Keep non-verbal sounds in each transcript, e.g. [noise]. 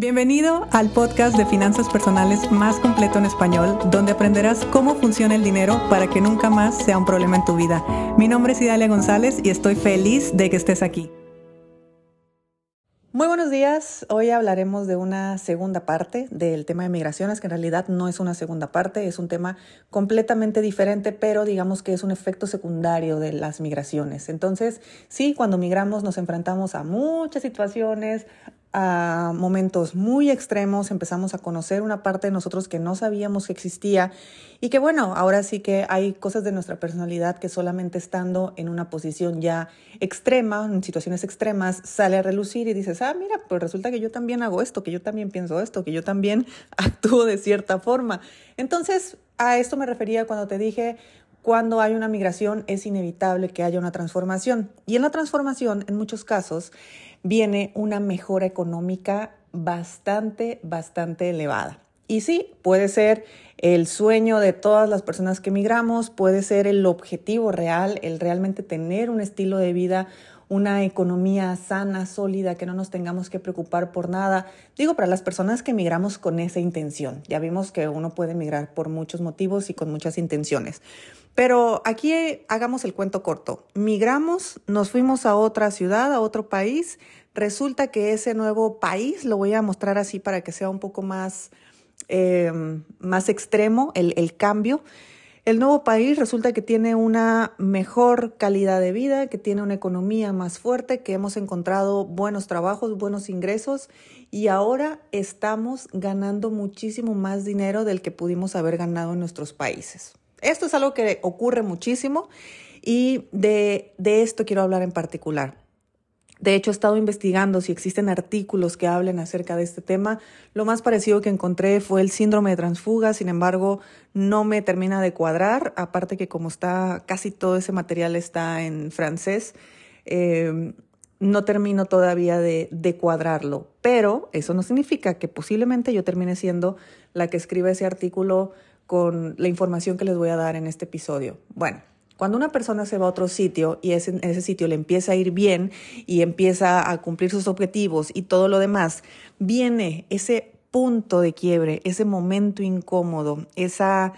Bienvenido al podcast de finanzas personales más completo en español, donde aprenderás cómo funciona el dinero para que nunca más sea un problema en tu vida. Mi nombre es Idalia González y estoy feliz de que estés aquí. Muy buenos días. Hoy hablaremos de una segunda parte del tema de migraciones, que en realidad no es una segunda parte, es un tema completamente diferente, pero digamos que es un efecto secundario de las migraciones. Entonces, sí, cuando migramos nos enfrentamos a muchas situaciones, a momentos muy extremos, empezamos a conocer una parte de nosotros que no sabíamos que existía y que bueno, ahora sí que hay cosas de nuestra personalidad que solamente estando en una posición ya extrema, en situaciones extremas, sale a relucir y dices, ah, mira, pues resulta que yo también hago esto, que yo también pienso esto, que yo también [laughs] actúo de cierta forma. Entonces, a esto me refería cuando te dije, cuando hay una migración es inevitable que haya una transformación. Y en la transformación, en muchos casos, viene una mejora económica bastante, bastante elevada. Y sí, puede ser el sueño de todas las personas que emigramos, puede ser el objetivo real, el realmente tener un estilo de vida, una economía sana, sólida, que no nos tengamos que preocupar por nada. Digo, para las personas que emigramos con esa intención. Ya vimos que uno puede emigrar por muchos motivos y con muchas intenciones. Pero aquí hagamos el cuento corto. Migramos, nos fuimos a otra ciudad, a otro país. Resulta que ese nuevo país, lo voy a mostrar así para que sea un poco más, eh, más extremo el, el cambio. El nuevo país resulta que tiene una mejor calidad de vida, que tiene una economía más fuerte, que hemos encontrado buenos trabajos, buenos ingresos y ahora estamos ganando muchísimo más dinero del que pudimos haber ganado en nuestros países. Esto es algo que ocurre muchísimo y de, esto quiero hablar en particular. De hecho, he estado investigando si existen artículos que hablen acerca de este tema. Lo más parecido que encontré fue el síndrome de transfuga, sin embargo, no me termina de cuadrar, aparte que como está, casi todo ese material está en francés, eh, no termino todavía de cuadrarlo. Pero eso no significa que posiblemente yo termine siendo la que escriba ese artículo con la información que les voy a dar en este episodio. Bueno, cuando una persona se va a otro sitio y ese, ese sitio le empieza a ir bien y empieza a cumplir sus objetivos y todo lo demás, viene ese punto de quiebre, ese momento incómodo, esa,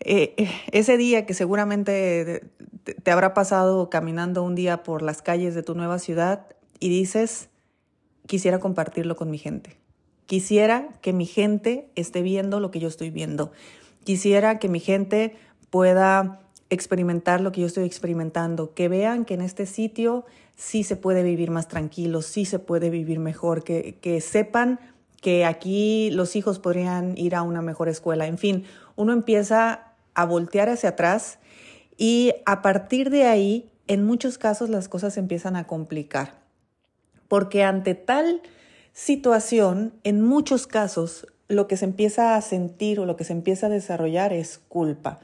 eh, eh, ese día que seguramente te habrá pasado caminando un día por las calles de tu nueva ciudad y dices, quisiera compartirlo con mi gente. Quisiera que mi gente esté viendo lo que yo estoy viendo. Quisiera que mi gente pueda experimentar lo que yo estoy experimentando, que vean que en este sitio sí se puede vivir más tranquilo, sí se puede vivir mejor, que, que sepan que aquí los hijos podrían ir a una mejor escuela. En fin, uno empieza a voltear hacia atrás y a partir de ahí, en muchos casos las cosas se empiezan a complicar. Porque ante tal situación, en muchos casos, lo que se empieza a sentir o lo que se empieza a desarrollar es culpa.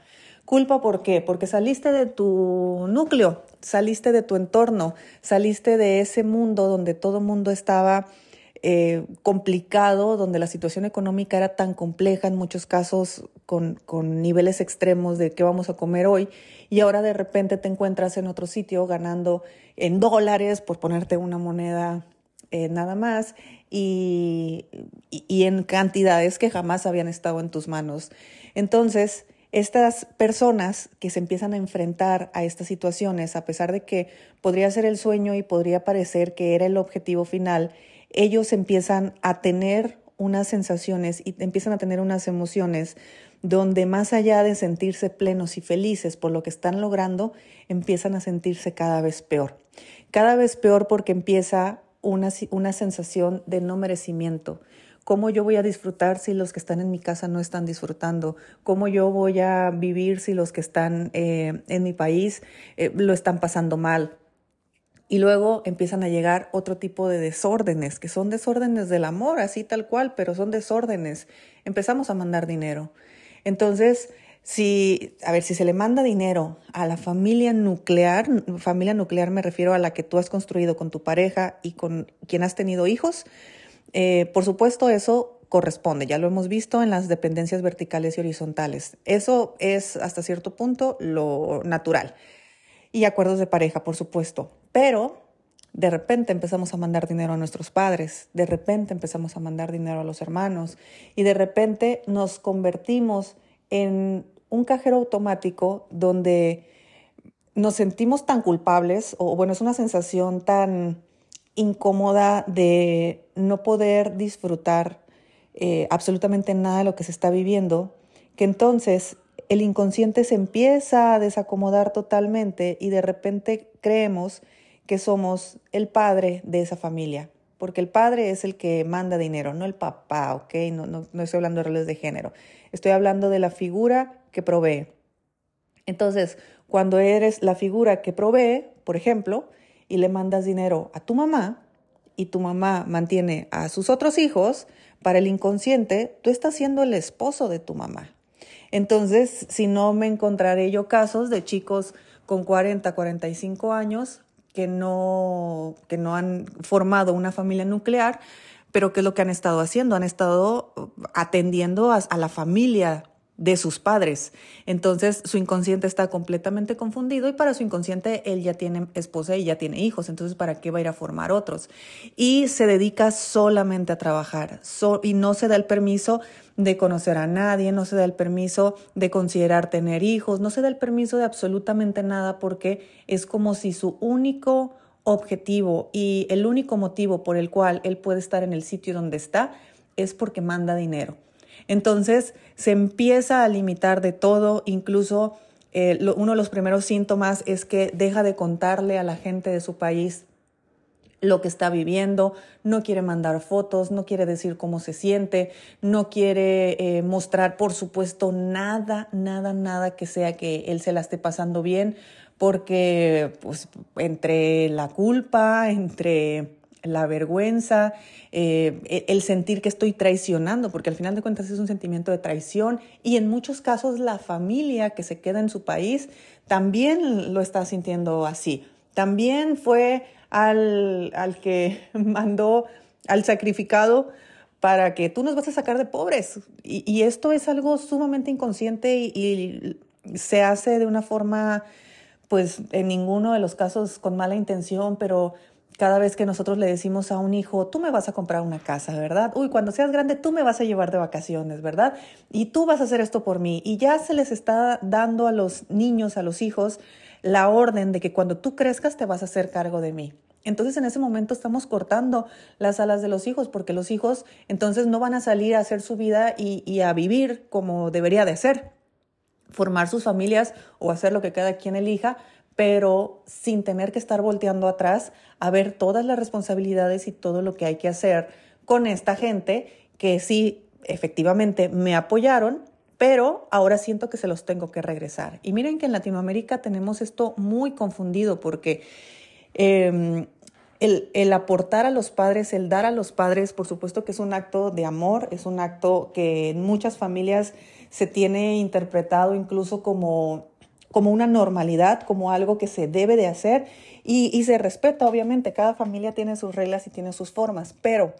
¿Culpa por qué? Porque saliste de tu núcleo, saliste de tu entorno, saliste de ese mundo donde todo mundo estaba eh, complicado, donde la situación económica era tan compleja, en muchos casos con, con, niveles extremos de qué vamos a comer hoy, y ahora de repente te encuentras en otro sitio ganando en dólares, por ponerte una moneda eh, nada más, y, y en cantidades que jamás habían estado en tus manos. Entonces, estas personas que se empiezan a enfrentar a estas situaciones, a pesar de que podría ser el sueño y podría parecer que era el objetivo final, ellos empiezan a tener unas sensaciones y empiezan a tener unas emociones donde más allá de sentirse plenos y felices por lo que están logrando, empiezan a sentirse cada vez peor. Cada vez peor porque empieza una, una sensación de no merecimiento. ¿Cómo yo voy a disfrutar si los que están en mi casa no están disfrutando? ¿Cómo yo voy a vivir si los que están eh, en mi país eh, lo están pasando mal? Y luego empiezan a llegar otro tipo de desórdenes, que son desórdenes del amor, así tal cual, pero son desórdenes. Empezamos a mandar dinero. Entonces, si, a ver, si se le manda dinero a la familia nuclear, familia nuclear me refiero a la que tú has construido con tu pareja y con quien has tenido hijos, eh, por supuesto eso corresponde, ya lo hemos visto en las dependencias verticales y horizontales. Eso es hasta cierto punto lo natural. Y acuerdos de pareja, por supuesto. Pero de repente empezamos a mandar dinero a nuestros padres, de repente empezamos a mandar dinero a los hermanos y de repente nos convertimos en un cajero automático donde nos sentimos tan culpables, o bueno, es una sensación tan incómoda de no poder disfrutar eh, absolutamente nada de lo que se está viviendo, que entonces el inconsciente se empieza a desacomodar totalmente y de repente creemos que somos el padre de esa familia, porque el padre es el que manda dinero, no el papá, ¿ok? No, estoy hablando de roles de género, estoy hablando de la figura que provee. Entonces, cuando eres la figura que provee, por ejemplo, y le mandas dinero a tu mamá y tu mamá mantiene a sus otros hijos, para el inconsciente, tú estás siendo el esposo de tu mamá. Entonces, si no me encontraré yo casos de chicos con 40, 45 años que no, que no han formado una familia nuclear, pero que es lo que han estado haciendo, han estado atendiendo a, a la familia de sus padres. Entonces su inconsciente está completamente confundido y para su inconsciente él ya tiene esposa y ya tiene hijos, entonces ¿para qué va a ir a formar otros? Y se dedica solamente a trabajar y no se da el permiso de conocer a nadie, no se da el permiso de considerar tener hijos, no se da el permiso de absolutamente nada porque es como si su único objetivo y el único motivo por el cual él puede estar en el sitio donde está es porque manda dinero. Entonces se empieza a limitar de todo, incluso eh, uno de los primeros síntomas es que deja de contarle a la gente de su país lo que está viviendo, no quiere mandar fotos, no quiere decir cómo se siente, no quiere eh, mostrar, por supuesto, nada, nada, nada que sea que él se la esté pasando bien, porque pues, entre la culpa, entre la vergüenza, eh, e, el sentir que estoy traicionando, porque al final de cuentas es un sentimiento de traición y en muchos casos la familia que se queda en su país también lo está sintiendo así. También fue al, al que [laughs] mandó al sacrificado para que tú nos vas a sacar de pobres. Y, esto es algo sumamente inconsciente y, y se hace de una forma, pues en ninguno de los casos con mala intención, pero cada vez que nosotros le decimos a un hijo, tú me vas a comprar una casa, ¿verdad? Uy, cuando seas grande tú me vas a llevar de vacaciones, ¿verdad? Y tú vas a hacer esto por mí. Y ya se les está dando a los niños, a los hijos, la orden de que cuando tú crezcas te vas a hacer cargo de mí. Entonces en ese momento estamos cortando las alas de los hijos porque los hijos entonces no van a salir a hacer su vida y, a vivir como debería de ser, formar sus familias o hacer lo que cada quien elija, pero sin tener que estar volteando atrás a ver todas las responsabilidades y todo lo que hay que hacer con esta gente que sí, efectivamente, me apoyaron, pero ahora siento que se los tengo que regresar. Y miren que en Latinoamérica tenemos esto muy confundido porque em, el, el, aportar a los padres, el dar a los padres, por supuesto que es un acto de amor, es un acto que en muchas familias se tiene interpretado incluso como como una normalidad, como algo que se debe de hacer y, se respeta, obviamente, cada familia tiene sus reglas y tiene sus formas, pero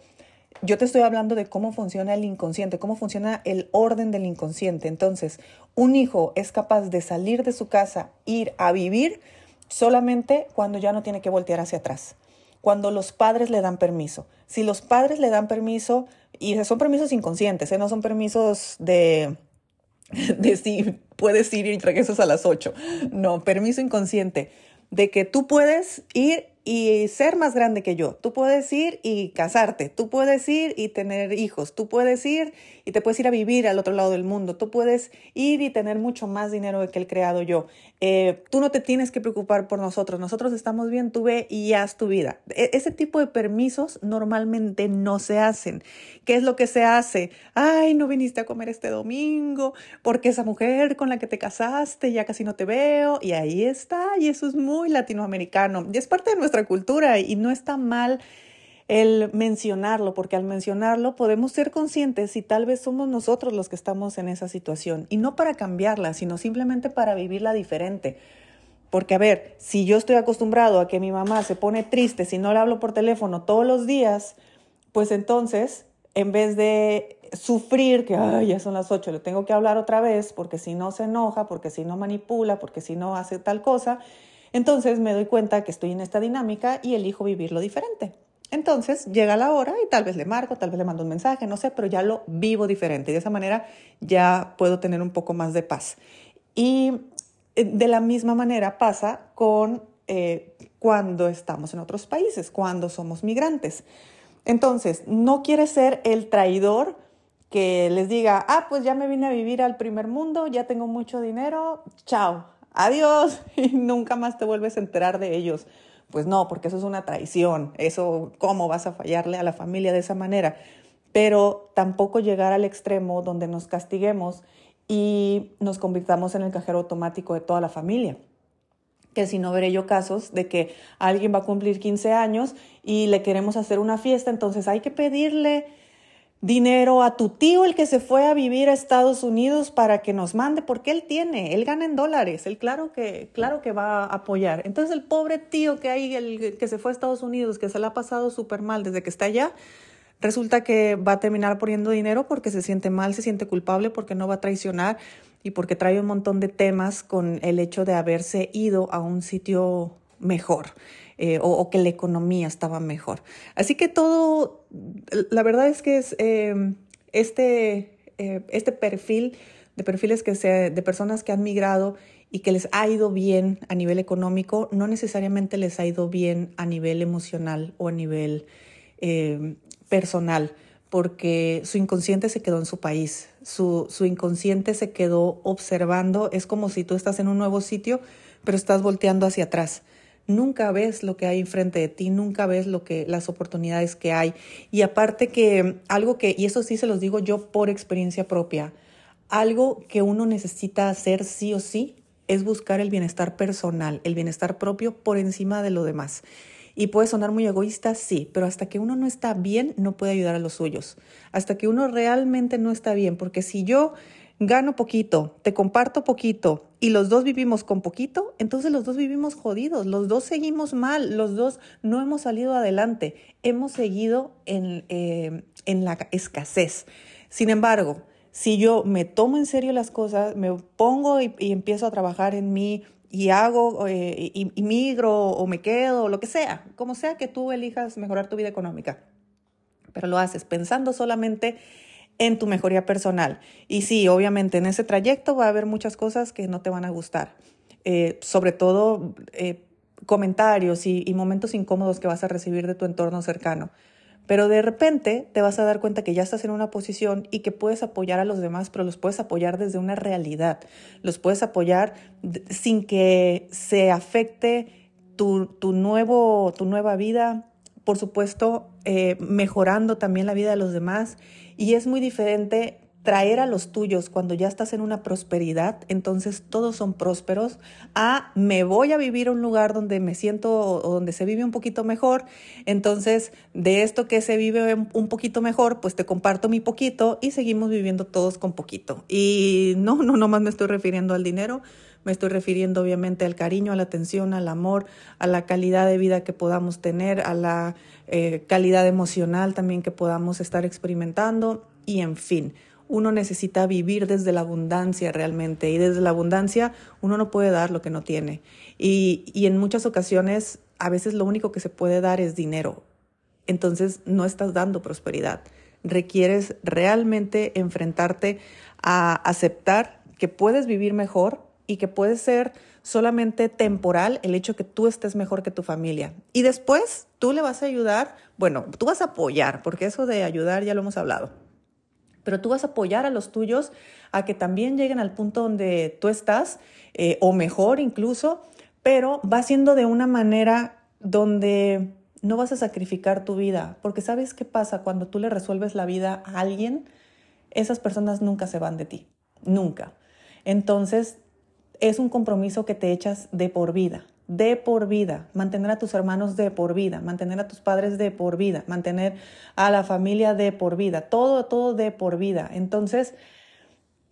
yo te estoy hablando de cómo funciona el inconsciente, cómo funciona el orden del inconsciente. Entonces, un hijo es capaz de salir de su casa, ir a vivir solamente cuando ya no tiene que voltear hacia atrás, cuando los padres le dan permiso. Si los padres le dan permiso, y son permisos inconscientes, ¿eh? no son permisos de, [laughs] de si puedes ir y regresas a las 8. No, permiso inconsciente de que tú puedes ir y ser más grande que yo. Tú puedes ir y casarte, tú puedes ir y tener hijos, tú puedes ir y te puedes ir a vivir al otro lado del mundo, tú puedes ir y tener mucho más dinero que el creado yo. Eh, tú no te tienes que preocupar por nosotros, nosotros estamos bien, tú ve y haz tu vida. E, ese tipo de permisos normalmente no se hacen. ¿Qué es lo que se hace? Ay, no viniste a comer este domingo porque esa mujer con la que te casaste ya casi no te veo y ahí está y eso es muy latinoamericano y es parte de nuestra cultura y no está mal el mencionarlo, porque al mencionarlo podemos ser conscientes si tal vez somos nosotros los que estamos en esa situación y no para cambiarla, sino simplemente para vivirla diferente. Porque, a ver, si yo estoy acostumbrado a que mi mamá se pone triste si no le hablo por teléfono todos los días, pues entonces, en vez de sufrir que Ay, ya son las ocho, le tengo que hablar otra vez, porque si no se enoja, porque si no manipula, porque si no hace tal cosa, Entonces me doy cuenta que estoy en esta dinámica y elijo vivirlo diferente. Entonces llega la hora y tal vez le marco, tal vez le mando un mensaje, no sé, pero ya lo vivo diferente y de esa manera ya puedo tener un poco más de paz. Y eh, de la misma manera pasa con eh, cuando estamos en otros países, cuando somos migrantes. Entonces, no quiere ser el traidor que les diga, ah, pues ya me vine a vivir al primer mundo, ya tengo mucho dinero, chao, adiós, [laughs] y nunca más te vuelves a enterar de ellos. Pues no, porque eso es una traición, eso, ¿cómo vas a fallarle a la familia de esa manera? Pero tampoco llegar al extremo donde nos castiguemos y nos convirtamos en el cajero automático de toda la familia. Que si no veré yo casos de que alguien va a cumplir 15 años y le queremos hacer una fiesta, entonces hay que pedirle dinero a tu tío, el que se fue a vivir a Estados Unidos para que nos mande, porque él tiene, él gana en dólares, él claro que, claro que va a apoyar. Entonces el pobre tío que hay, el que se fue a Estados Unidos, que se le ha pasado súper mal desde que está allá, resulta que va a terminar poniendo dinero porque se siente mal, se siente culpable, porque no va a traicionar y porque trae un montón de temas con el hecho de haberse ido a un sitio mejor. Eh, o, que la economía estaba mejor. Así que todo, la verdad es que es eh, este, eh, este perfil de perfiles que se, de personas que han migrado y que les ha ido bien a nivel económico, no necesariamente les ha ido bien a nivel emocional o a nivel personal, porque su inconsciente se quedó en su país, su, su inconsciente se quedó observando, es como si tú estás en un nuevo sitio, pero estás volteando hacia atrás nunca ves lo que hay enfrente de ti, nunca ves lo que las oportunidades que hay. Y aparte que algo que y eso sí se los digo yo por experiencia propia, algo que uno necesita hacer sí o sí es buscar el bienestar personal, el bienestar propio por encima de lo demás. Y puede sonar muy egoísta, sí, pero hasta que uno no está bien, no puede ayudar a los suyos. Hasta que uno realmente no está bien, porque si yo gano poquito, te comparto poquito y los dos vivimos con poquito, entonces los dos vivimos jodidos, los dos seguimos mal, los dos no hemos salido adelante, hemos seguido en, eh, en la escasez. Sin embargo, si yo me tomo en serio las cosas, me pongo y, empiezo a trabajar en mí y hago, eh, y, migro o me quedo, lo que sea, como sea que tú elijas mejorar tu vida económica, pero lo haces pensando solamente en tu mejoría personal. Y sí, obviamente en ese trayecto va a haber muchas cosas que no te van a gustar, eh, sobre todo eh, comentarios y, momentos incómodos que vas a recibir de tu entorno cercano. Pero de repente te vas a dar cuenta que ya estás en una posición y que puedes apoyar a los demás, pero los puedes apoyar desde una realidad. Los puedes apoyar sin que se afecte tu, tu, nuevo, tu nueva vida, por supuesto, eh, mejorando también la vida de los demás. Y es muy diferente traer a los tuyos cuando ya estás en una prosperidad, entonces todos son prósperos, a me voy a vivir a un lugar donde me siento o donde se vive un poquito mejor, entonces de esto que se vive un poquito mejor, pues te comparto mi poquito y seguimos viviendo todos con poquito. Y no, no, nomás me estoy refiriendo al dinero, me estoy refiriendo obviamente al cariño, a la atención, al amor, a la calidad de vida que podamos tener, a la eh, calidad emocional también que podamos estar experimentando y en fin. Uno necesita vivir desde la abundancia realmente y desde la abundancia uno no puede dar lo que no tiene. Y, en muchas ocasiones a veces lo único que se puede dar es dinero. Entonces no estás dando prosperidad. Requieres realmente enfrentarte a aceptar que puedes vivir mejor y que puede ser solamente temporal el hecho que tú estés mejor que tu familia. Y después tú le vas a ayudar, bueno, tú vas a apoyar, porque eso de ayudar ya lo hemos hablado, pero tú vas a apoyar a los tuyos a que también lleguen al punto donde tú estás, eh, o mejor incluso, pero va siendo de una manera donde no vas a sacrificar tu vida, porque sabes qué pasa cuando tú le resuelves la vida a alguien, esas personas nunca se van de ti, nunca. Entonces, es un compromiso que te echas de por vida, de por vida, mantener a tus hermanos de por vida, mantener a tus padres de por vida, mantener a la familia de por vida, todo, todo de por vida. Entonces,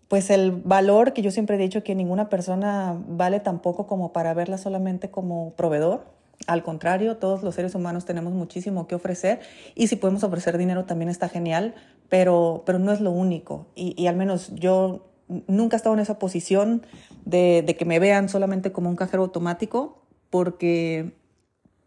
pues el valor que yo siempre he dicho que ninguna persona vale tampoco como para verla solamente como proveedor. Al contrario, todos los seres humanos tenemos muchísimo que ofrecer y si podemos ofrecer dinero también está genial, pero, pero no es lo único. Y, al menos yo nunca he estado en esa posición de, que me vean solamente como un cajero automático porque,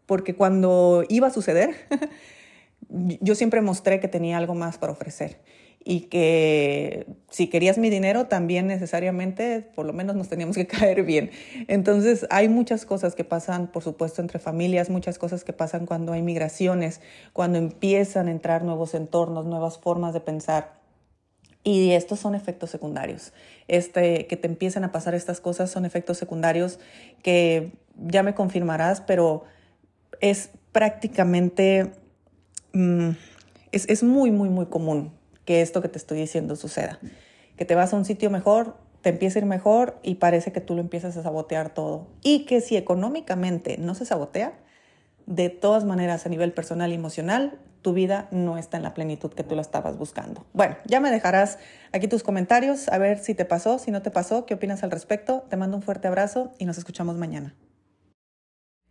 porque cuando iba a suceder, [laughs] yo siempre mostré que tenía algo más para ofrecer y que si querías mi dinero también necesariamente por lo menos nos teníamos que [laughs] caer bien. Entonces hay muchas cosas que pasan, por supuesto, entre familias, muchas cosas que pasan cuando hay migraciones, cuando empiezan a entrar nuevos entornos, nuevas formas de pensar. Y estos son efectos secundarios. Este, que te empiezan a pasar estas cosas son efectos secundarios que ya me confirmarás, pero es prácticamente, mm, es, es muy, muy, muy común que esto que te estoy diciendo suceda. Que te vas a un sitio mejor, te empieza a ir mejor y parece que tú lo empiezas a sabotear todo. Y que si económicamente no se sabotea, de todas maneras a nivel personal y emocional, tu vida no está en la plenitud que tú la estabas buscando. Bueno, ya me dejarás aquí tus comentarios, a ver si te pasó, si no te pasó, qué opinas al respecto. Te mando un fuerte abrazo y nos escuchamos mañana.